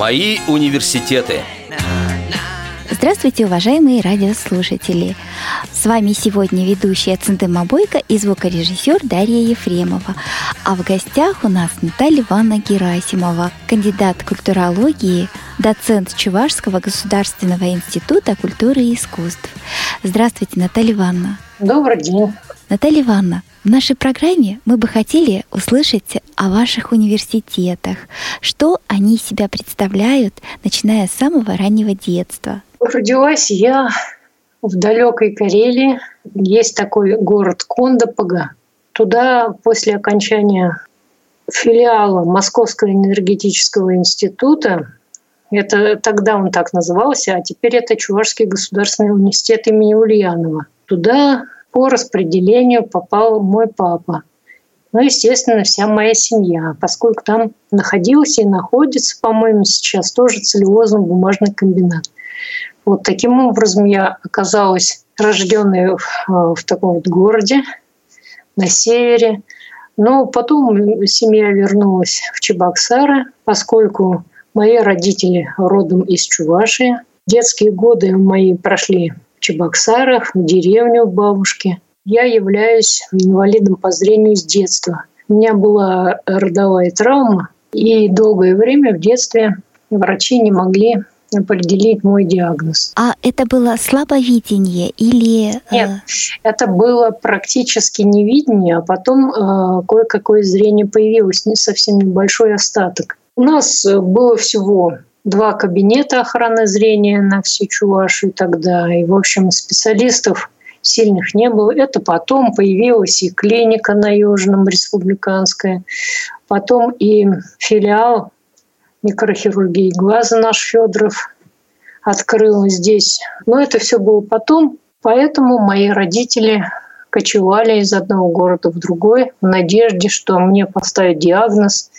Мои университеты. Здравствуйте, уважаемые радиослушатели! С вами сегодня ведущая Центыма Бойко и звукорежиссер Дарья Ефремова. А в гостях у нас Наталья Ивановна Герасимова, кандидат культурологии, доцент Чувашского государственного института культуры и искусств. Здравствуйте, Наталья Ивановна. Добрый день. Наталья Ивановна, в нашей программе мы бы хотели услышать о ваших университетах, что они себя представляют, начиная с самого раннего детства. Родилась я в далекой Карелии. Есть такой город Кондопога. Туда после окончания филиала Московского энергетического института это тогда он так назывался, а теперь это Чувашский государственный университет имени Ульянова. Туда по распределению попал мой папа. Ну, естественно, вся моя семья, поскольку там находился и находится, по-моему, сейчас тоже целлюлозно-бумажный комбинат. Вот таким образом я оказалась рожденной в, э, в таком вот городе на севере. Но потом семья вернулась в Чебоксары, поскольку мои родители родом из Чувашии. Детские годы мои прошли Чебоксарах, в деревню у бабушки. Я являюсь инвалидом по зрению с детства. У меня была родовая травма, и долгое время в детстве врачи не могли определить мой диагноз. А это было слабовидение или... Э, Нет, это было практически невидение, а потом э, кое-какое зрение появилось, не совсем небольшой остаток. У нас было всего два кабинета охраны зрения на всю Чувашию тогда. И, в общем, специалистов сильных не было. Это потом появилась и клиника на Южном, республиканская. Потом и филиал микрохирургии глаза наш Федоров открыл здесь. Но это все было потом. Поэтому мои родители кочевали из одного города в другой в надежде, что мне поставят диагноз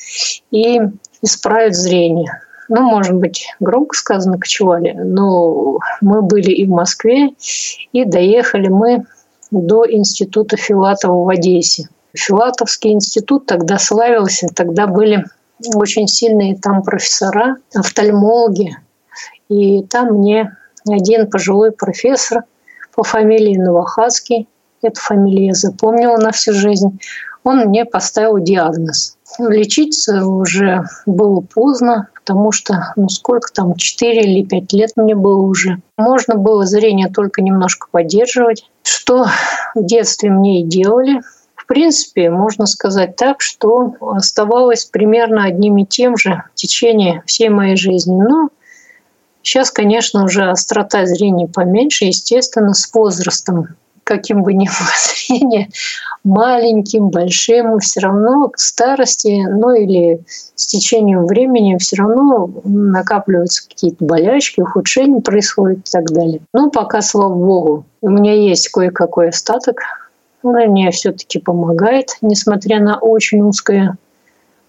и исправят зрение ну, может быть, громко сказано, кочевали, но мы были и в Москве, и доехали мы до института Филатова в Одессе. Филатовский институт тогда славился, тогда были очень сильные там профессора, офтальмологи. И там мне один пожилой профессор по фамилии Новохадский, эту фамилию я запомнила на всю жизнь, он мне поставил диагноз. Лечиться уже было поздно, потому что, ну сколько там, 4 или 5 лет мне было уже. Можно было зрение только немножко поддерживать, что в детстве мне и делали. В принципе, можно сказать так, что оставалось примерно одним и тем же в течение всей моей жизни. Но сейчас, конечно, уже острота зрения поменьше, естественно, с возрастом каким бы ни было зрение, маленьким, большим, все равно к старости, ну или с течением времени все равно накапливаются какие-то болячки, ухудшения происходят и так далее. Но пока, слава богу, у меня есть кое-какой остаток, он мне все-таки помогает, несмотря на очень узкое,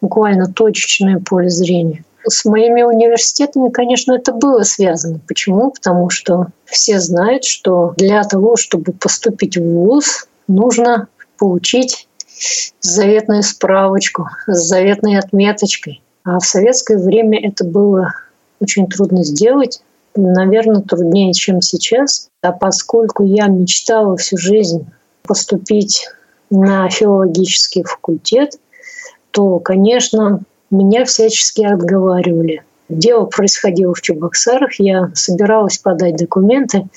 буквально точечное поле зрения. С моими университетами, конечно, это было связано. Почему? Потому что все знают, что для того, чтобы поступить в ВУЗ, нужно получить заветную справочку с заветной отметочкой. А в советское время это было очень трудно сделать, наверное, труднее, чем сейчас. А поскольку я мечтала всю жизнь поступить на филологический факультет, то, конечно, меня всячески отговаривали. Дело происходило в Чебоксарах, я собиралась подать документы,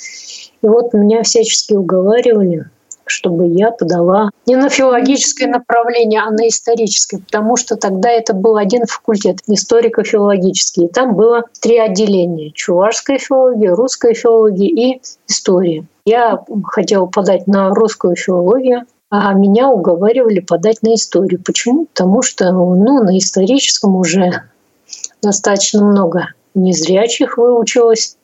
и вот меня всячески уговаривали, чтобы я подала не на филологическое направление, а на историческое, потому что тогда это был один факультет, историко-филологический. И там было три отделения – чувашская филология, русская филология и история. Я хотела подать на русскую филологию, а меня уговаривали подать на историю. Почему? Потому что ну, на историческом уже достаточно много незрячих выучилось.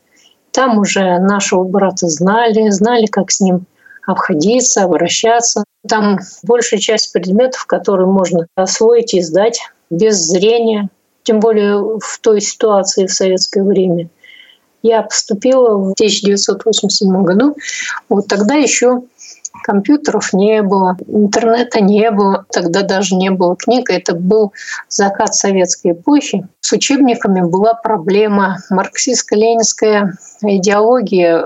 Там уже нашего брата знали, знали, как с ним обходиться, обращаться. Там большая часть предметов, которые можно освоить и сдать без зрения, тем более в той ситуации в советское время. Я поступила в 1987 году. Вот тогда еще Компьютеров не было, интернета не было, тогда даже не было книг. Это был закат советской эпохи. С учебниками была проблема. Марксистско-ленинская идеология,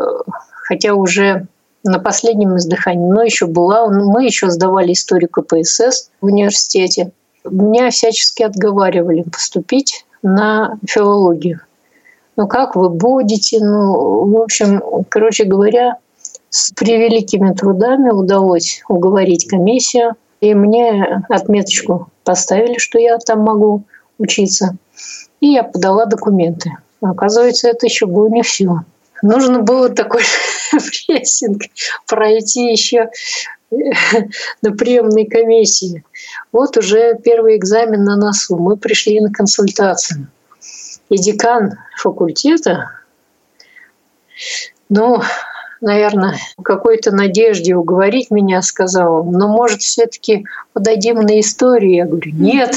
хотя уже на последнем издыхании, но еще была. Мы еще сдавали историю КПСС в университете. Меня всячески отговаривали поступить на филологию. Ну как вы будете? Ну, в общем, короче говоря, с превеликими трудами удалось уговорить комиссию, и мне отметочку поставили, что я там могу учиться. И я подала документы. Оказывается, это еще было не все. Нужно было такой прессинг пройти еще на приемной комиссии. Вот уже первый экзамен на носу. Мы пришли на консультацию. И декан факультета, ну, наверное, какой-то надежде уговорить меня сказал, но, может, все таки подойдем на историю? Я говорю, нет,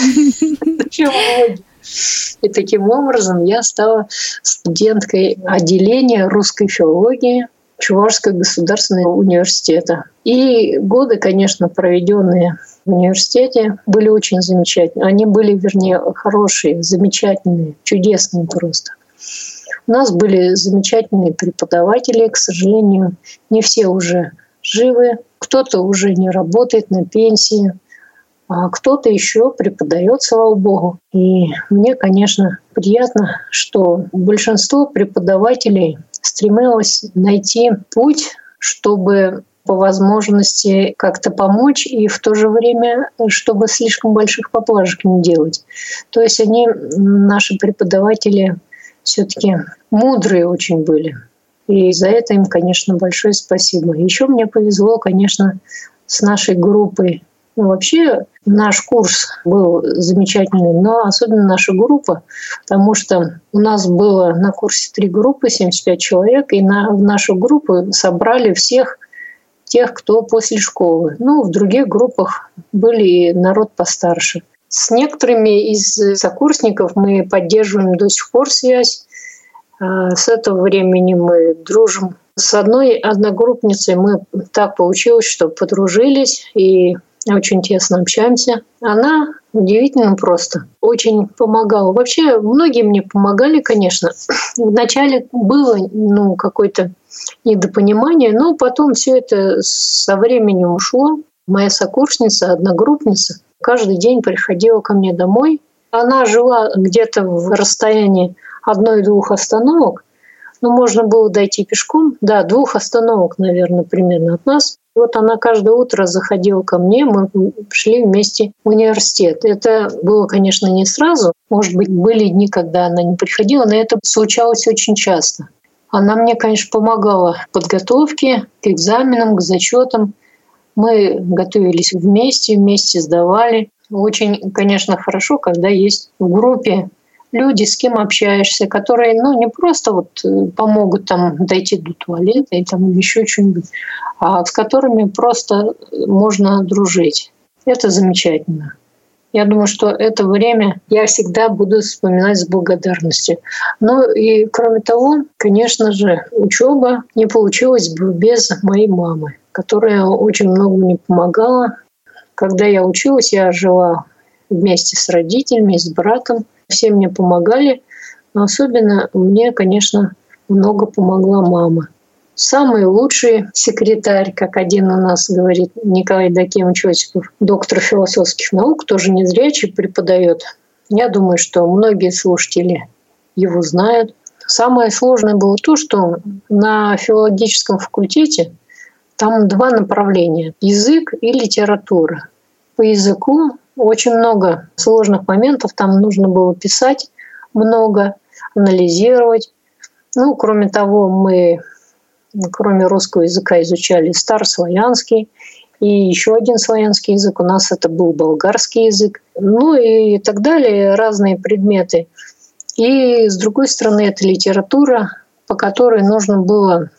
И таким образом я стала студенткой отделения русской филологии Чувашского государственного университета. И годы, конечно, проведенные в университете, были очень замечательные. Они были, вернее, хорошие, замечательные, чудесные просто. У нас были замечательные преподаватели, к сожалению, не все уже живы, кто-то уже не работает на пенсии, а кто-то еще преподает, слава богу. И мне, конечно, приятно, что большинство преподавателей стремилось найти путь, чтобы по возможности как-то помочь и в то же время, чтобы слишком больших поблажек не делать. То есть они, наши преподаватели, все-таки мудрые очень были. И за это им, конечно, большое спасибо. Еще мне повезло, конечно, с нашей группой. Ну, вообще наш курс был замечательный, но особенно наша группа, потому что у нас было на курсе три группы, 75 человек, и на, в нашу группу собрали всех тех, кто после школы. Ну, в других группах были народ постарше. С некоторыми из сокурсников мы поддерживаем до сих пор связь. А, с этого времени мы дружим. С одной одногруппницей мы так получилось, что подружились и очень тесно общаемся. Она удивительно просто, очень помогала. Вообще многие мне помогали, конечно. Вначале было ну, какое-то недопонимание, но потом все это со временем ушло. Моя сокурсница, одногруппница, каждый день приходила ко мне домой. Она жила где-то в расстоянии одной-двух остановок, но можно было дойти пешком. Да, двух остановок, наверное, примерно от нас. Вот она каждое утро заходила ко мне, мы шли вместе в университет. Это было, конечно, не сразу. Может быть, были дни, когда она не приходила, но это случалось очень часто. Она мне, конечно, помогала в подготовке к экзаменам, к зачетам. Мы готовились вместе, вместе сдавали. Очень, конечно, хорошо, когда есть в группе люди, с кем общаешься, которые, ну, не просто вот э, помогут там дойти до туалета и там еще что-нибудь, а с которыми просто можно дружить. Это замечательно. Я думаю, что это время я всегда буду вспоминать с благодарностью. Ну и кроме того, конечно же, учеба не получилась бы без моей мамы, которая очень много мне помогала. Когда я училась, я жила вместе с родителями, с братом. Все мне помогали, но особенно мне, конечно, много помогла мама. Самый лучший секретарь, как один у нас говорит Николай Дакимович Осипов, доктор философских наук, тоже не зрячий, преподает. Я думаю, что многие слушатели его знают. Самое сложное было то, что на филологическом факультете там два направления – язык и литература. По языку очень много сложных моментов, там нужно было писать много, анализировать. Ну, кроме того, мы кроме русского языка, изучали старославянский и еще один славянский язык. У нас это был болгарский язык. Ну и так далее, разные предметы. И с другой стороны, это литература, по которой нужно было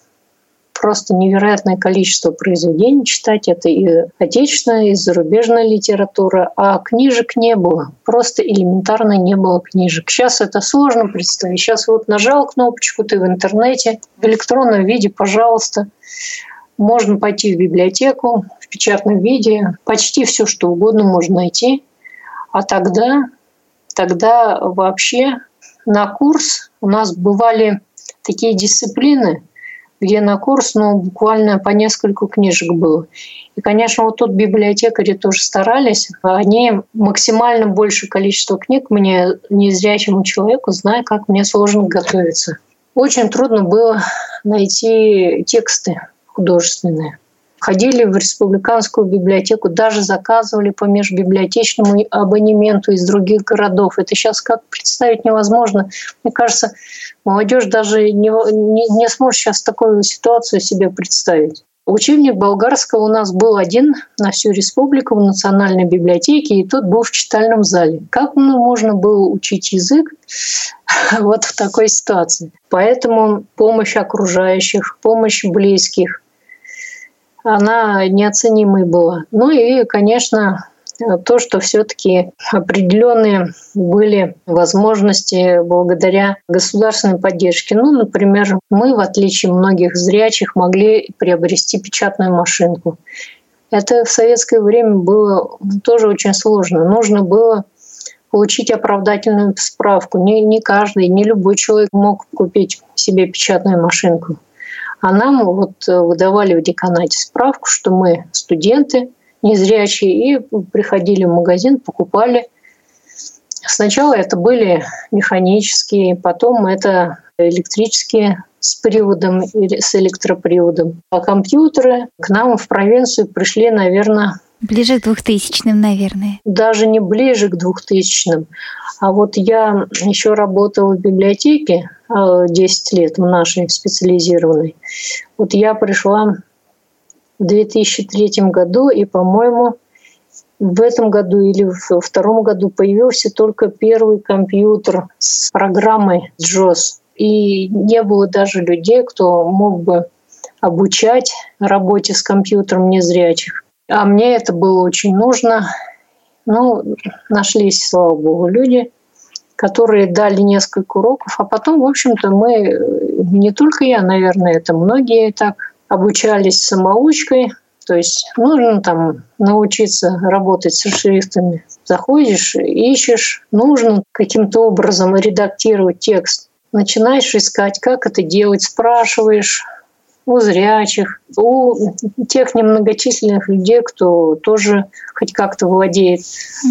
просто невероятное количество произведений читать. Это и отечественная, и зарубежная литература. А книжек не было. Просто элементарно не было книжек. Сейчас это сложно представить. Сейчас вот нажал кнопочку, ты в интернете, в электронном виде, пожалуйста. можно пойти в библиотеку в печатном виде, почти все, что угодно можно найти. А тогда, тогда вообще на курс у нас бывали такие дисциплины, где на курс ну, буквально по несколько книжек было. И, конечно, вот тут библиотекари тоже старались. Они максимально большее количество книг мне, незрячему человеку, зная, как мне сложно готовиться. Очень трудно было найти тексты художественные. Ходили в республиканскую библиотеку, даже заказывали по межбиблиотечному абонементу из других городов. Это сейчас как представить невозможно. Мне кажется, молодежь даже не, не, не сможет сейчас такую ситуацию себе представить. Учебник болгарского у нас был один на всю республику в Национальной библиотеке, и тот был в читальном зале. Как можно было учить язык вот в такой ситуации? Поэтому помощь окружающих, помощь близких, она неоценимой была. Ну и, конечно, то, что все-таки определенные были возможности благодаря государственной поддержке. Ну, например, мы, в отличие многих зрячих, могли приобрести печатную машинку. Это в советское время было тоже очень сложно. Нужно было получить оправдательную справку. Не, не каждый, не любой человек мог купить себе печатную машинку. А нам вот выдавали в деканате справку, что мы студенты, незрячие, и приходили в магазин, покупали. Сначала это были механические, потом это электрические с приводом или с электроприводом. А компьютеры к нам в провинцию пришли, наверное... Ближе к двухтысячным, наверное. Даже не ближе к двухтысячным. А вот я еще работала в библиотеке 10 э, лет в нашей специализированной. Вот я пришла в 2003 году, и, по-моему, в этом году или в втором году появился только первый компьютер с программой JOS. И не было даже людей, кто мог бы обучать работе с компьютером незрячих. А мне это было очень нужно. Ну, нашлись, слава богу, люди, которые дали несколько уроков. А потом, в общем-то, мы, не только я, наверное, это многие так обучались самоучкой, то есть нужно там научиться работать со шрифтами. Заходишь, ищешь, нужно каким-то образом редактировать текст. Начинаешь искать, как это делать, спрашиваешь у зрячих, у тех немногочисленных людей, кто тоже хоть как-то владеет.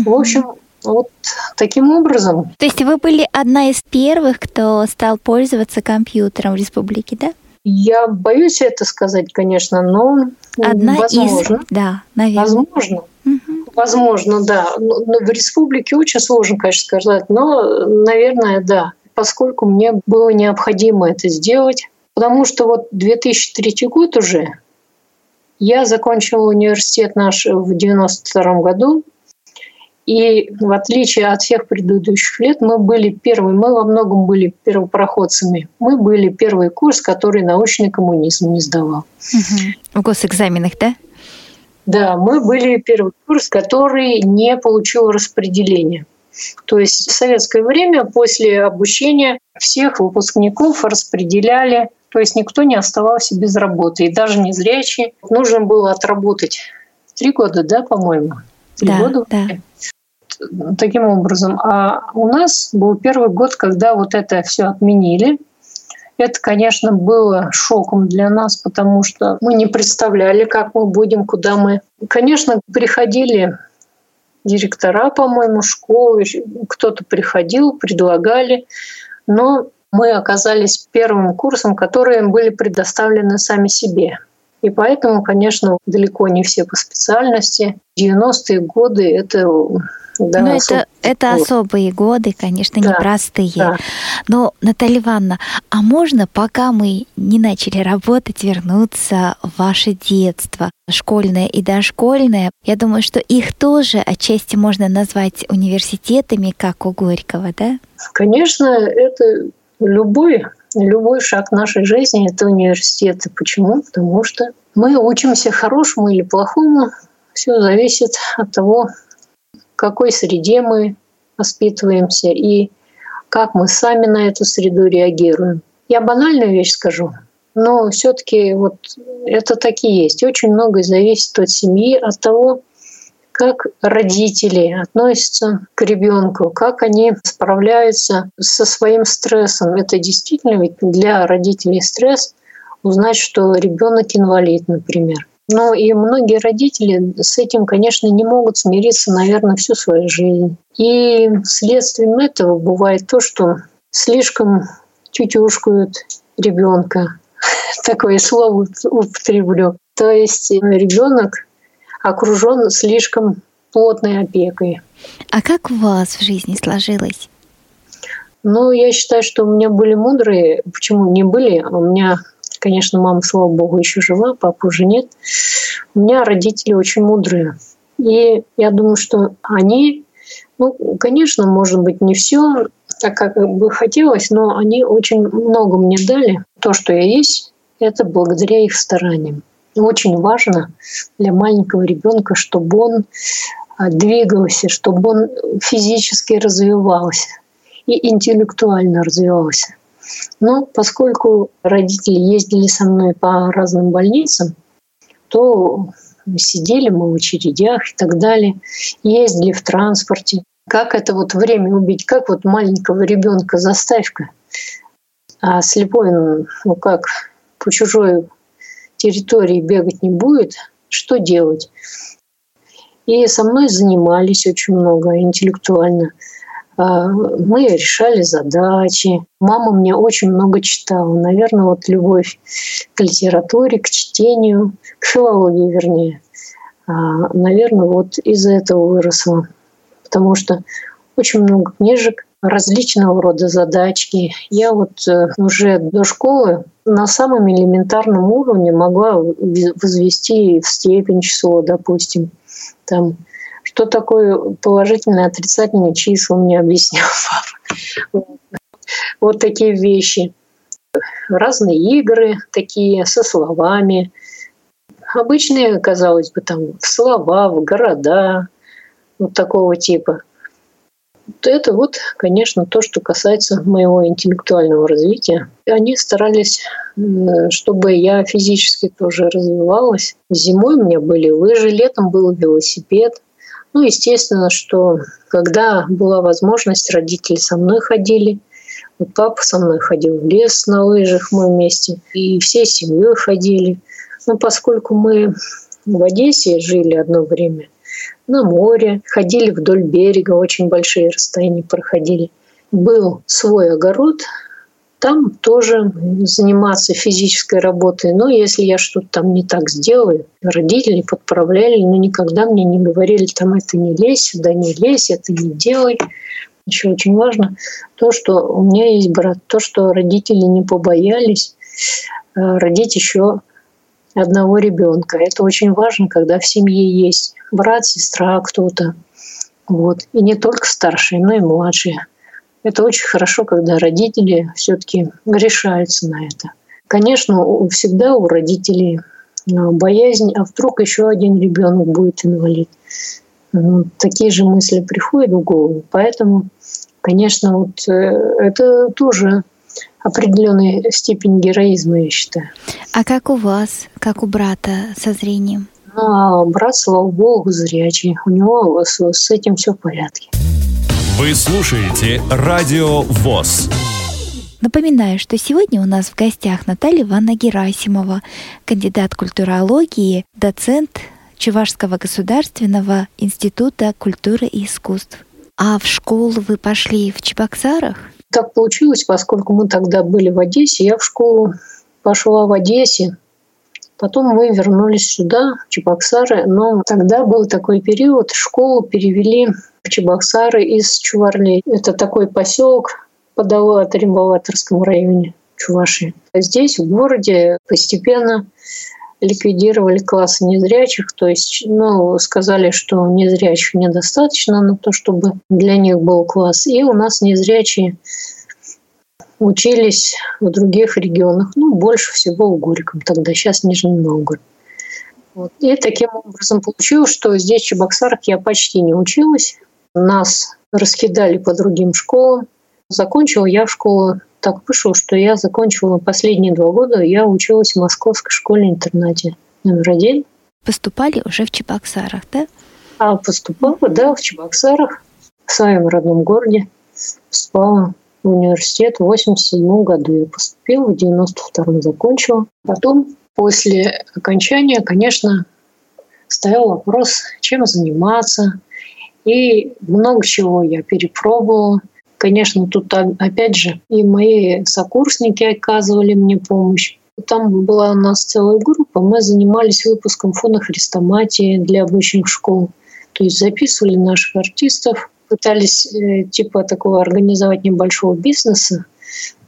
В общем, вот таким образом. То есть вы были одна из первых, кто стал пользоваться компьютером в республике, да? Я боюсь это сказать, конечно, но Одна возможно. Из... Да, наверное. Возможно. Угу. Возможно, да. Но в республике очень сложно, конечно, сказать, но, наверное, да. Поскольку мне было необходимо это сделать, потому что вот 2003 год уже, я закончила университет наш в 92 году, и в отличие от всех предыдущих лет, мы были первые, мы во многом были первопроходцами. Мы были первый курс, который научный коммунизм не сдавал. Угу. В госэкзаменах, да? Да, мы были первый курс, который не получил распределения. То есть в советское время после обучения всех выпускников распределяли, то есть никто не оставался без работы, и даже незрячие. Нужно было отработать три года, да, по-моему? Три да, года. Да таким образом. А у нас был первый год, когда вот это все отменили. Это, конечно, было шоком для нас, потому что мы не представляли, как мы будем, куда мы. Конечно, приходили директора, по-моему, школы, кто-то приходил, предлагали, но мы оказались первым курсом, которые были предоставлены сами себе. И поэтому, конечно, далеко не все по специальности. 90-е годы — это да, Но это, это особые годы, конечно, да, непростые. Да. Но, Наталья Ивановна, а можно, пока мы не начали работать, вернуться в ваше детство, школьное и дошкольное? Я думаю, что их тоже отчасти можно назвать университетами, как у Горького, да? Конечно, это любой любой шаг нашей жизни – это университет. Почему? Потому что мы учимся хорошему или плохому. Все зависит от того, какой среде мы воспитываемся и как мы сами на эту среду реагируем. Я банальную вещь скажу. но все-таки вот это такие есть. Очень многое зависит от семьи, от того, как родители относятся к ребенку, как они справляются со своим стрессом. Это действительно ведь для родителей стресс узнать, что ребенок инвалид, например. Но и многие родители с этим, конечно, не могут смириться, наверное, всю свою жизнь. И следствием этого бывает то, что слишком тютюшкают ребенка. Такое слово употреблю. То есть ребенок окружен слишком плотной опекой. А как у вас в жизни сложилось? Ну, я считаю, что у меня были мудрые. Почему не были? У меня, конечно, мама, слава богу, еще жива, папы уже нет. У меня родители очень мудрые. И я думаю, что они, ну, конечно, может быть, не все так, как бы хотелось, но они очень много мне дали. То, что я есть, это благодаря их стараниям очень важно для маленького ребенка, чтобы он а, двигался, чтобы он физически развивался и интеллектуально развивался. Но поскольку родители ездили со мной по разным больницам, то сидели мы в очередях и так далее, ездили в транспорте. Как это вот время убить? Как вот маленького ребенка заставь-ка? А слепой, ну как, по чужой территории бегать не будет, что делать? И со мной занимались очень много интеллектуально. А, мы решали задачи. Мама мне очень много читала. Наверное, вот любовь к литературе, к чтению, к филологии, вернее. А, наверное, вот из-за этого выросла. Потому что очень много книжек, различного рода задачки. Я вот э, уже до школы на самом элементарном уровне могла возвести в степень число, допустим. Там, что такое положительные, отрицательные числа, мне объяснял папа. Вот такие вещи. Разные игры такие со словами. Обычные, казалось бы, там в слова, в города, вот такого типа это вот, конечно, то, что касается моего интеллектуального развития. Они старались, чтобы я физически тоже развивалась. Зимой у меня были лыжи, летом был велосипед. Ну, естественно, что когда была возможность, родители со мной ходили. Вот папа со мной ходил в лес на лыжах мы вместе, и всей семьей ходили. Но поскольку мы в Одессе жили одно время – на море, ходили вдоль берега, очень большие расстояния проходили. Был свой огород, там тоже заниматься физической работой. Но если я что-то там не так сделаю, родители подправляли, но никогда мне не говорили, там это не лезь, сюда не лезь, это не делай. Еще очень важно то, что у меня есть брат, то, что родители не побоялись э, родить еще одного ребенка. Это очень важно, когда в семье есть брат, сестра, кто-то. Вот. И не только старшие, но и младшие. Это очень хорошо, когда родители все-таки решаются на это. Конечно, всегда у родителей а, боязнь, а вдруг еще один ребенок будет инвалид. Ну, такие же мысли приходят в голову. Поэтому, конечно, вот э, это тоже определенная степень героизма, я считаю. А как у вас, как у брата со зрением? Ну, а брат, слава богу, зрячий. У него с, с этим все в порядке. Вы слушаете Радио ВОЗ. Напоминаю, что сегодня у нас в гостях Наталья Ивановна Герасимова, кандидат культурологии, доцент Чувашского государственного института культуры и искусств. А в школу вы пошли в Чебоксарах? Так получилось, поскольку мы тогда были в Одессе, я в школу пошла в Одессе. Потом мы вернулись сюда, в Чебоксары, но тогда был такой период, школу перевели в Чебоксары из Чуварлей. Это такой поселок под Римбалаторском районе Чувашии. Здесь, в городе, постепенно ликвидировали классы незрячих, то есть ну, сказали, что незрячих недостаточно на то, чтобы для них был класс. И у нас незрячие учились в других регионах, ну, больше всего в Горьком тогда, сейчас Нижний Новгород. Вот. И таким образом получилось, что здесь, в Чебоксарах, я почти не училась. Нас раскидали по другим школам. Закончила я школу так вышло, что я закончила последние два года, я училась в московской школе-интернате номер один. Поступали уже в Чебоксарах, да? А поступала, да, в Чебоксарах, в своем родном городе. Поступала в университет в 87 году. Я поступила, в 92 закончила. Потом, после окончания, конечно, стоял вопрос, чем заниматься. И много чего я перепробовала. Конечно, тут опять же и мои сокурсники оказывали мне помощь. Там была у нас целая группа, мы занимались выпуском фона хрестоматии для обычных школ. То есть записывали наших артистов, пытались э, типа такого организовать небольшого бизнеса,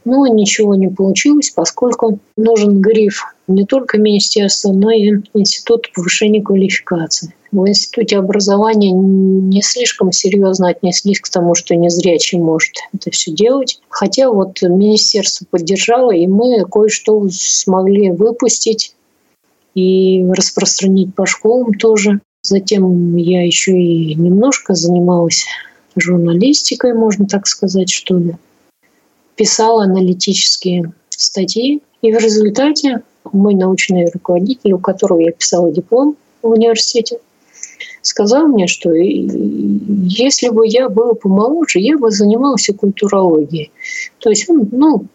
но ничего не получилось, поскольку нужен гриф не только министерства, но и Института повышения квалификации. В Институте образования не слишком серьезно отнеслись к тому, что незрячий может это все делать. Хотя вот министерство поддержало, и мы кое-что смогли выпустить и распространить по школам тоже. Затем я еще и немножко занималась журналистикой, можно так сказать, что ли. Писала аналитические статьи. И в результате мой научный руководитель, у которого я писала диплом в университете, сказал мне, что если бы я была помоложе, я бы занималась культурологией. То есть он ну,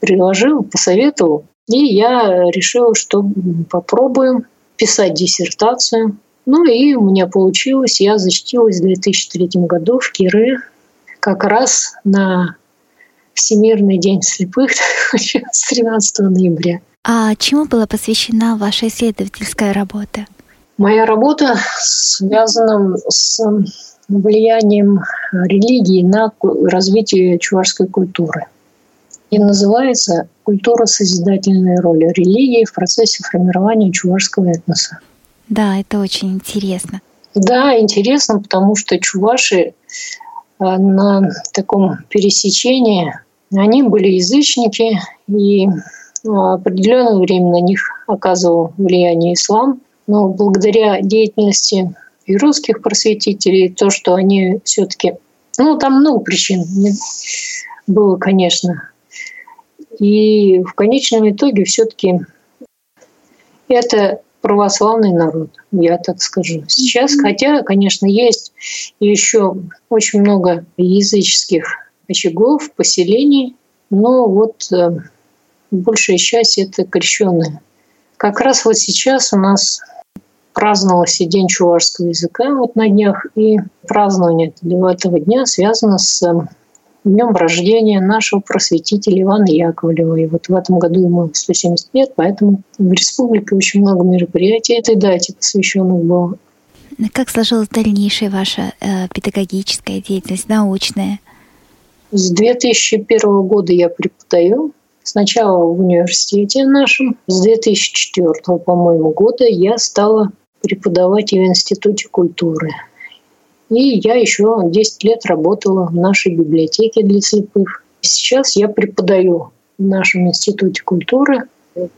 предложил, посоветовал, и я решила, что попробуем писать диссертацию. Ну и у меня получилось, я защитилась в 2003 году в Кире как раз на Всемирный день слепых с 13 ноября. А чему была посвящена ваша исследовательская работа? Моя работа связана с влиянием религии на развитие чувашской культуры. И называется «Культура созидательной роли религии в процессе формирования чувашского этноса». Да, это очень интересно. Да, интересно, потому что чуваши э, на таком пересечении, они были язычники, и определенное время на них оказывал влияние ислам. Но благодаря деятельности и русских просветителей, то, что они все-таки... Ну, там много причин было, конечно. И в конечном итоге все-таки это православный народ, я так скажу. Сейчас, хотя, конечно, есть еще очень много языческих очагов, поселений, но вот э, большая часть это крещенные. Как раз вот сейчас у нас праздновался День чувашского языка вот на днях, и празднование этого дня связано с эм, днем рождения нашего просветителя Ивана Яковлева. И вот в этом году ему 170 лет, поэтому в республике очень много мероприятий этой дате посвященных было. Как сложилась дальнейшая ваша э, педагогическая деятельность, научная? С 2001 года я преподаю Сначала в университете нашем. С 2004, по-моему, года я стала преподавать в Институте культуры. И я еще 10 лет работала в нашей библиотеке для слепых. Сейчас я преподаю в нашем Институте культуры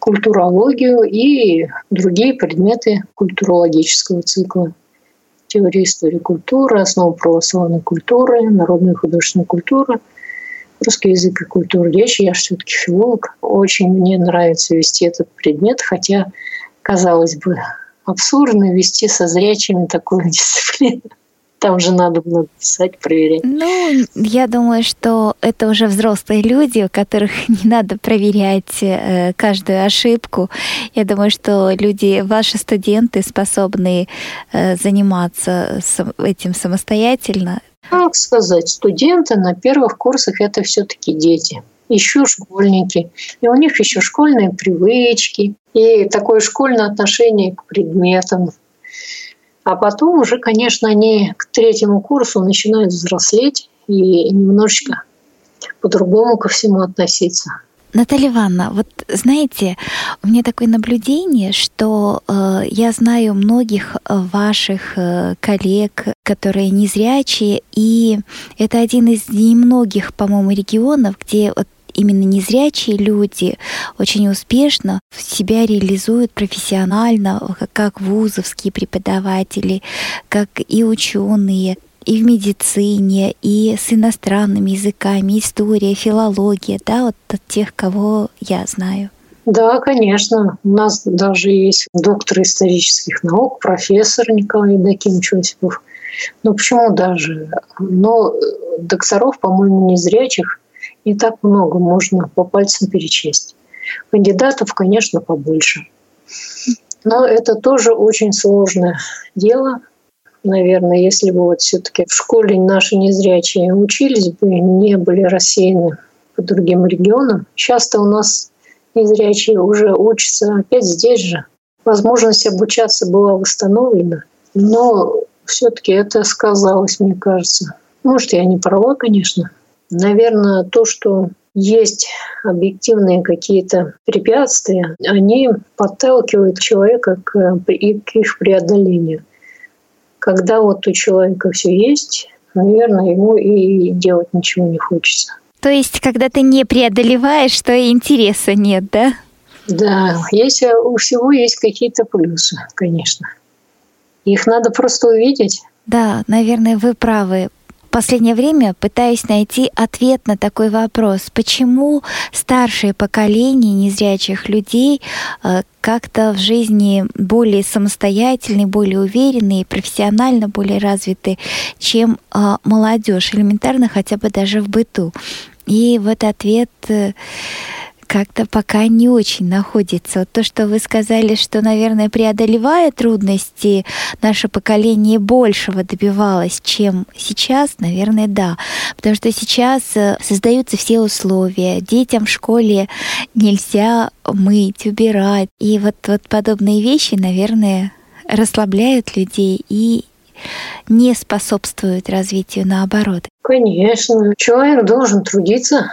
культурологию и другие предметы культурологического цикла. Теория истории культуры, основы православной культуры, народной художественной культуры – русский язык и культура речи. Я все-таки филолог. Очень мне нравится вести этот предмет, хотя, казалось бы, абсурдно вести со зрячими такую дисциплину. Там же надо было писать, проверять. Ну, я думаю, что это уже взрослые люди, у которых не надо проверять э, каждую ошибку. Я думаю, что люди, ваши студенты, способны э, заниматься этим самостоятельно. Как сказать, студенты на первых курсах это все-таки дети еще школьники. И у них еще школьные привычки, и такое школьное отношение к предметам. А потом уже, конечно, они к третьему курсу начинают взрослеть и немножечко по-другому ко всему относиться. Наталья Ивановна, вот знаете, у меня такое наблюдение, что э, я знаю многих ваших э, коллег, которые незрячие, и это один из немногих, по-моему, регионов, где вот именно незрячие люди очень успешно себя реализуют профессионально, как вузовские преподаватели, как и ученые. и в медицине, и с иностранными языками, история, филология, да, вот от тех, кого я знаю. Да, конечно. У нас даже есть доктор исторических наук, профессор Николай Дакимович Осипов. Ну почему даже? Но докторов, по-моему, незрячих не так много, можно по пальцам перечесть. Кандидатов, конечно, побольше. Но это тоже очень сложное дело. Наверное, если бы вот все-таки в школе наши незрячие учились бы, не были рассеяны по другим регионам. Часто у нас незрячие уже учатся опять здесь же. Возможность обучаться была восстановлена, но все-таки это сказалось, мне кажется. Может, я не права, конечно. Наверное, то, что есть объективные какие-то препятствия, они подталкивают человека к, к их преодолению. Когда вот у человека все есть, наверное, ему и делать ничего не хочется. То есть, когда ты не преодолеваешь, что и интереса нет, да? Да, есть, у всего есть какие-то плюсы, конечно. Их надо просто увидеть. Да, наверное, вы правы последнее время пытаюсь найти ответ на такой вопрос. Почему старшее поколение незрячих людей э, как-то в жизни более самостоятельные, более уверенные, профессионально более развиты, чем э, молодежь, элементарно хотя бы даже в быту. И вот ответ э, как-то пока не очень находится. Вот то, что вы сказали, что, наверное, преодолевая трудности, наше поколение большего добивалось, чем сейчас, наверное, да. Потому что сейчас э, создаются все условия. Детям в школе нельзя мыть, убирать. И вот, вот подобные вещи, наверное, расслабляют людей и не способствуют развитию наоборот. Конечно, человек должен трудиться,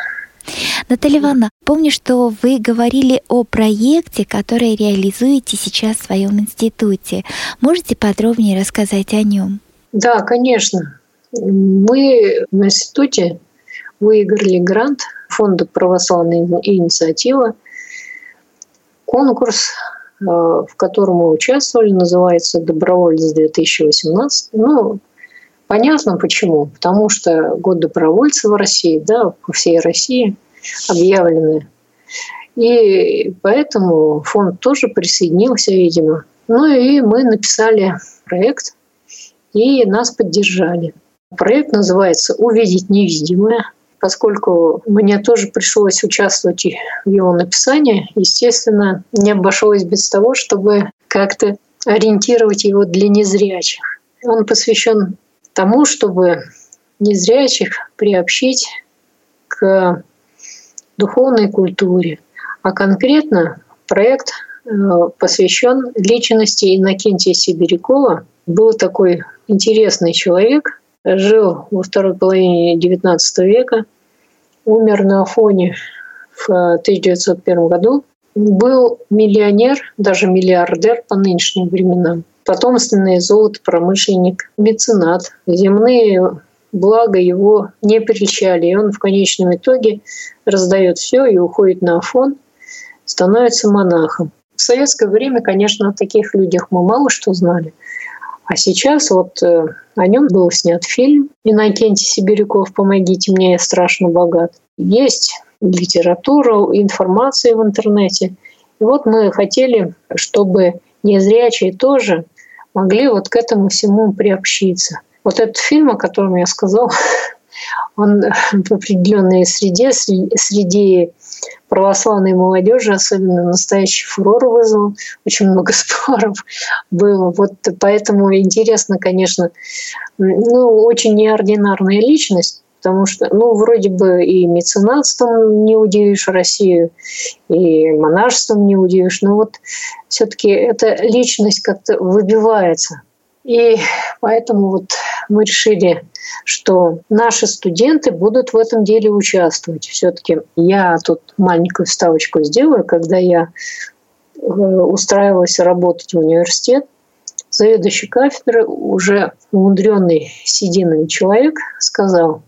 Наталья Ивановна, помню, что вы говорили о проекте, который реализуете сейчас в своем институте. Можете подробнее рассказать о нем? Да, конечно. Мы в институте выиграли грант фонда «Православная инициатива». Конкурс, э, в котором мы участвовали, называется «Доброволец-2018». Ну, Понятно почему. Потому что год добровольца в России, да, по всей России объявлены. И поэтому фонд тоже присоединился, видимо. Ну и мы написали проект, и нас поддержали. Проект называется «Увидеть невидимое». Поскольку мне тоже пришлось участвовать в его написании, естественно, не обошлось без того, чтобы как-то ориентировать его для незрячих. Он посвящен тому, чтобы незрячих приобщить к духовной культуре. А конкретно проект э, посвящен личности Иннокентия Сибирякова. Был такой интересный человек, жил во второй половине XIX века, умер на Афоне в 1901 году. Был миллионер, даже миллиардер по нынешним временам – потомственный золотопромышленник, меценат. Земные блага его не прельщали, и он в конечном итоге раздает все и уходит на Афон, становится монахом. В советское время, конечно, о таких людях мы мало что знали. А сейчас вот э, о нем был снят фильм «Иннокентий Сибиряков. Помогите мне, я страшно богат». Есть литература, информация в интернете. И вот мы хотели, чтобы незрячие тоже могли вот к этому всему приобщиться. Вот этот фильм, о котором я сказал, он в определенной среде, среди православной молодежи, особенно настоящий фурор вызвал, очень много споров было. Вот поэтому интересно, конечно, ну, очень неординарная личность, потому что, ну, вроде бы и меценатством не удивишь Россию, и монашеством не удивишь, но вот все-таки эта личность как-то выбивается. И поэтому вот мы решили, что наши студенты будут в этом деле участвовать. Все-таки я тут маленькую вставочку сделаю, когда я э, устраивалась работать в университет, заведующий кафедры, уже умудренный сединами человек, сказал,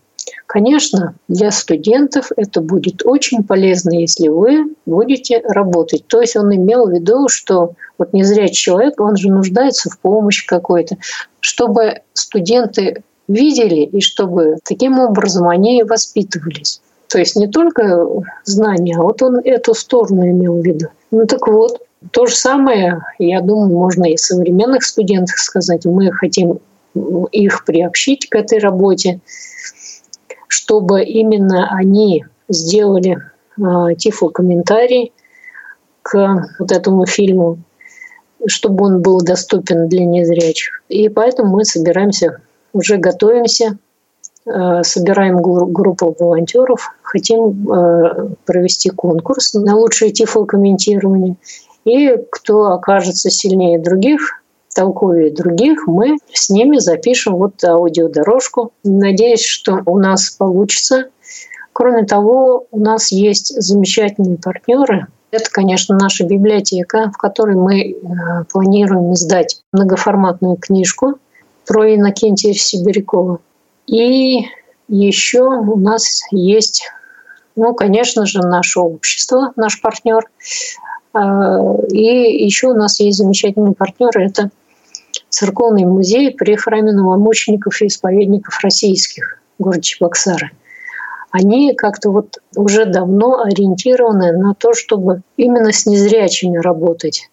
Конечно, для студентов это будет очень полезно, если вы будете работать. То есть он имел в виду, что вот незрячий человек, он же нуждается в помощи какой-то. Чтобы студенты видели, и чтобы таким образом они воспитывались. То есть не только знания, а вот он эту сторону имел в виду. Ну так вот, то же самое, я думаю, можно и современных студентах сказать. Мы хотим их приобщить к этой работе, чтобы именно они сделали э, тифлокомментарий к вот этому фильму, чтобы он был доступен для незрячих. И поэтому мы собираемся, уже готовимся, э, собираем группу волонтеров, хотим э, провести конкурс на лучшее тифлокомментирование. И кто окажется сильнее других, толковее других, мы с ними запишем вот аудиодорожку. Надеюсь, что у нас получится. Кроме того, у нас есть замечательные партнеры. Это, конечно, наша библиотека, в которой мы э, планируем издать многоформатную книжку про Иннокентия Сибирякова. И еще у нас есть, ну, конечно же, наше общество, наш партнер. А, и еще у нас есть замечательный партнер, это церковный музей при храме новомучеников и исповедников российских в городе Чебоксары. Они как-то вот уже давно ориентированы на то, чтобы именно с незрячими работать.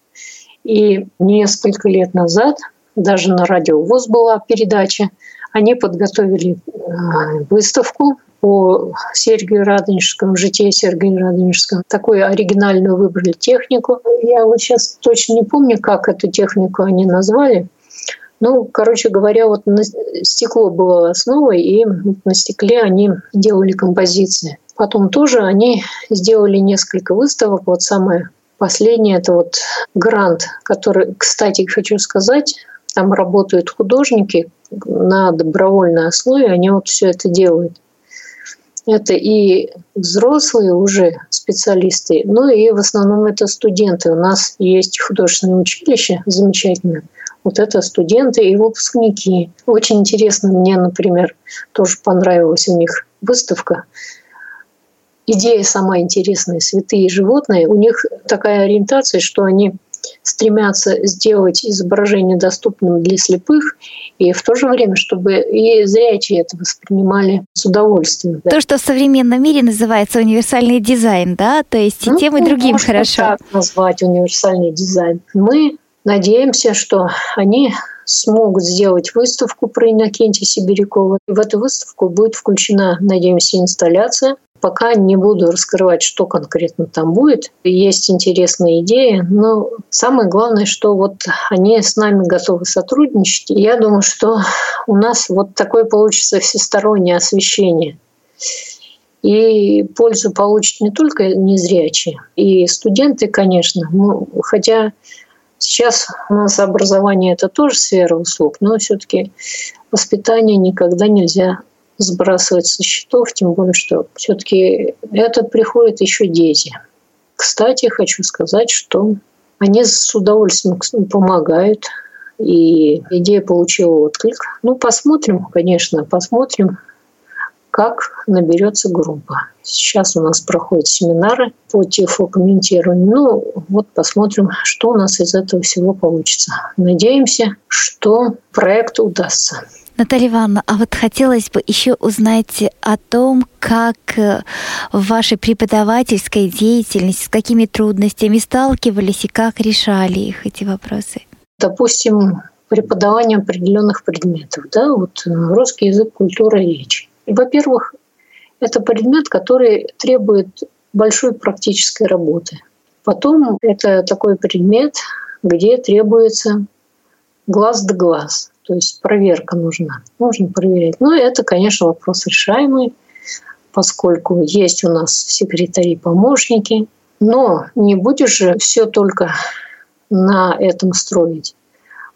И несколько лет назад, даже на радио ВОЗ была передача, они подготовили э, выставку по Сергию Радонежскому, житие Сергия Радонежского. Такую оригинальную выбрали технику. Я вот сейчас точно не помню, как эту технику они назвали. Ну, короче говоря, вот на стекло было основой, и на стекле они делали композиции. Потом тоже они сделали несколько выставок. Вот самое последнее — это вот грант, который, кстати, хочу сказать, там работают художники на добровольной основе, они вот все это делают. Это и взрослые уже специалисты, но и в основном это студенты. У нас есть художественное училище замечательное. Вот это студенты и выпускники. Очень интересно мне, например, тоже понравилась у них выставка. Идея сама интересная, святые животные. У них такая ориентация, что они стремятся сделать изображение доступным для слепых, и в то же время, чтобы и зрячие это воспринимали с удовольствием. То, что в современном мире называется универсальный дизайн, да? То есть ну, и тем, и другим хорошо. так назвать универсальный дизайн. Мы надеемся, что они смогут сделать выставку про Иннокентия Сибирякова. В эту выставку будет включена, надеемся, инсталляция Пока не буду раскрывать, что конкретно там будет. Есть интересные идеи, но самое главное, что вот они с нами готовы сотрудничать. И я думаю, что у нас вот такое получится всестороннее освещение. И пользу получат не только незрячие, и студенты, конечно. Ну, хотя сейчас у нас образование это тоже сфера услуг, но все-таки воспитание никогда нельзя сбрасывать со счетов, тем более, что все-таки это приходят еще дети. Кстати, хочу сказать, что они с удовольствием помогают, и идея получила отклик. Ну, посмотрим, конечно, посмотрим, как наберется группа. Сейчас у нас проходят семинары по тифлокомментированию. Ну, вот посмотрим, что у нас из этого всего получится. Надеемся, что проект удастся. Наталья Ивановна, а вот хотелось бы еще узнать о том, как э, в вашей преподавательской деятельности, с какими трудностями сталкивались и как решали их эти вопросы. Допустим, преподавание определенных предметов, да, вот э, русский язык, культура, речь. Во-первых, это предмет, который требует большой практической работы. Потом это такой предмет, где требуется глаз да глаз. То есть проверка нужна. Нужно проверять. Но это, конечно, вопрос решаемый, поскольку есть у нас секретари-помощники. Но не будешь же все только на этом строить.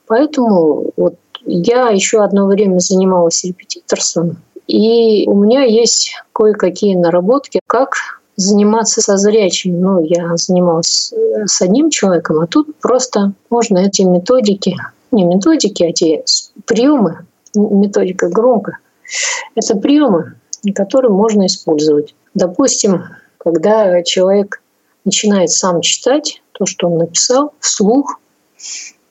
Поэтому вот я еще одно время занималась репетиторством, и у меня есть кое-какие наработки, как заниматься со зрячими. Ну, я занималась с одним человеком, а тут просто можно эти методики не методики, а те приемы, методика громко, это приемы, которые можно использовать. Допустим, когда человек начинает сам читать то, что он написал, вслух,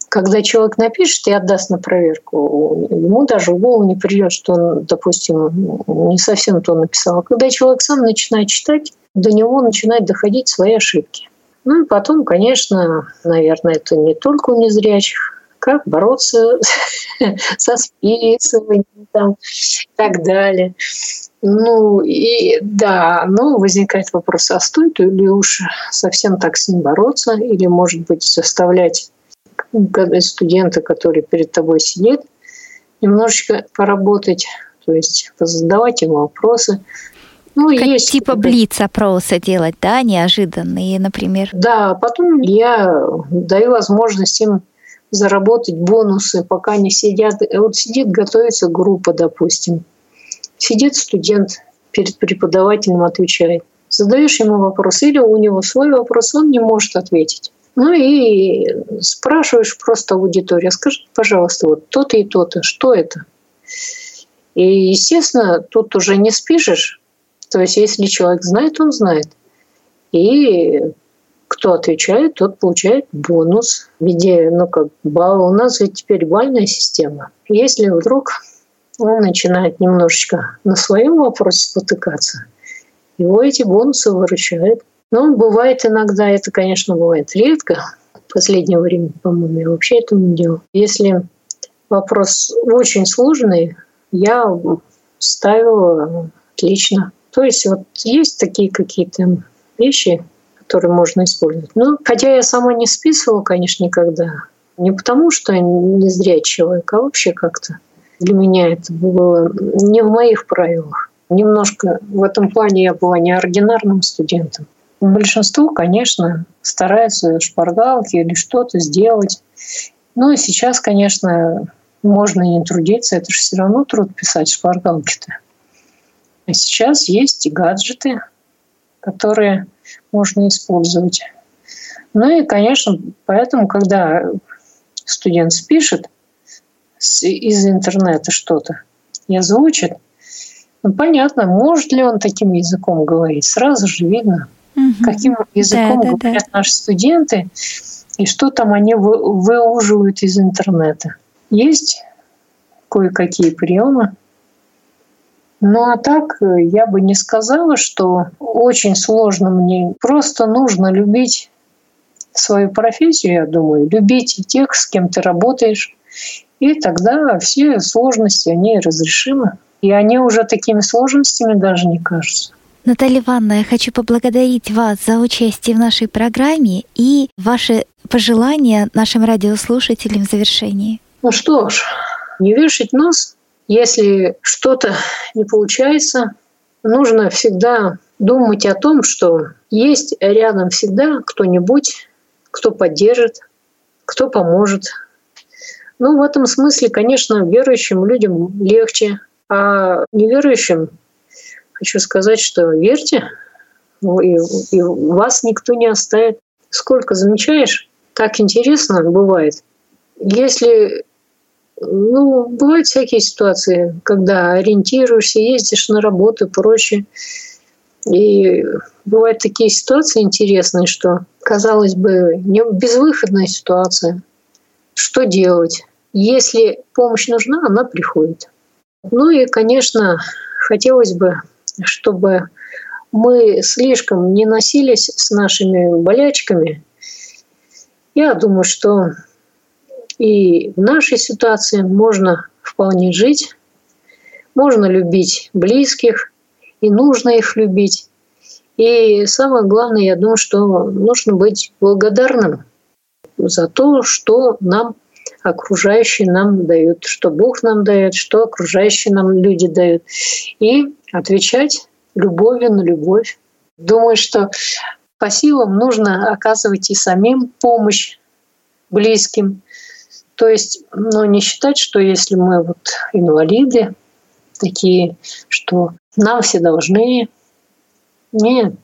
когда человек напишет и отдаст на проверку, ему даже в голову не придет, что он, допустим, не совсем то написал. А когда человек сам начинает читать, до него начинают доходить свои ошибки. Ну и потом, конечно, наверное, это не только у незрячих, как бороться со списыванием там, и так далее. Ну и да, ну возникает вопрос, а стоит ли уж совсем так с ним бороться, или, может быть, заставлять студента, который перед тобой сидит, немножечко поработать, то есть задавать ему вопросы. Ну, как есть типа блиц-опроса делать, да, неожиданные, например. Да, потом я даю возможность им заработать бонусы, пока они сидят. Вот сидит, готовится группа, допустим. Сидит студент перед преподавателем, отвечает. Задаешь ему вопрос, или у него свой вопрос, он не может ответить. Ну и спрашиваешь просто аудиторию, скажи, пожалуйста, вот то-то и то-то, что это? И, естественно, тут уже не спишешь. То есть, если человек знает, он знает. И кто отвечает, тот получает бонус в виде, ну, как балла. У нас ведь теперь бальная система. Если вдруг он начинает немножечко на своем вопросе спотыкаться, его эти бонусы выручают. Но бывает иногда, это, конечно, бывает редко. В последнее время, по-моему, я вообще этого не делал. Если вопрос очень сложный, я ставила отлично. То есть вот есть такие какие-то вещи, которые можно использовать. Ну, хотя я сама не списывала, конечно, никогда. Не потому, что я не зря человек, а вообще как-то. Для меня это было не в моих правилах. Немножко в этом плане я была неординарным студентом. Большинство, конечно, стараются шпаргалки или что-то сделать. Ну и сейчас, конечно, можно не трудиться, это же все равно труд писать шпаргалки-то. А сейчас есть и гаджеты, которые можно использовать. Ну и, конечно, поэтому, когда студент спишет из интернета что-то и озвучит, ну, понятно, может ли он таким языком говорить, сразу же видно – угу. каким языком да, говорят да. наши студенты и что там они выуживают из интернета. Есть кое-какие приемы. Ну а так э, я бы не сказала, что очень сложно мне. Просто нужно любить свою профессию, я думаю, любить тех, с кем ты работаешь. И тогда все сложности, они разрешимы. И они уже такими сложностями даже не кажутся. Наталья Ивановна, я хочу поблагодарить вас за участие в нашей программе и ваши пожелания нашим радиослушателям в завершении. Ну что ж, не вешать нос. Если что-то не получается, нужно всегда думать о том, что есть рядом всегда кто-нибудь, кто поддержит, кто поможет. Ну, в этом смысле, конечно, верующим людям легче, а неверующим хочу сказать, что верьте, и, и вас никто не оставит. Сколько замечаешь, так интересно бывает. Если ну, бывают всякие ситуации, когда ориентируешься, ездишь на работу и прочее. И бывают такие ситуации интересные, что, казалось бы, не безвыходная ситуация. Что делать? Если помощь нужна, она приходит. Ну и, конечно, хотелось бы чтобы мы слишком не носились с нашими болячками. Я думаю, что и в нашей ситуации можно вполне жить, можно любить близких, и нужно их любить. И самое главное, я думаю, что нужно быть благодарным за то, что нам окружающие нам дают, что Бог нам дает, что окружающие нам люди дают. И отвечать любовью на любовь. Думаю, что по силам нужно оказывать и самим помощь близким. То есть, ну, не считать, что если мы вот инвалиды такие, что нам все должны. Нет.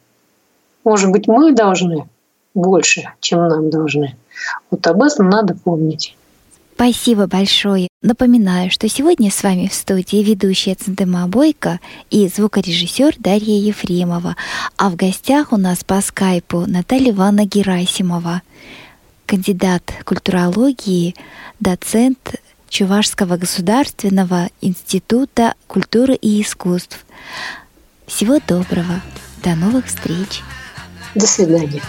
Может быть, мы должны больше, чем нам должны. Вот об этом надо помнить. Спасибо большое. Напоминаю, что сегодня с вами в студии ведущая Центема Бойко и звукорежиссер Дарья Ефремова. А в гостях у нас по скайпу Наталья Ивановна Герасимова, кандидат культурологии, доцент Чувашского государственного института культуры и искусств. Всего доброго. До новых встреч. До свидания.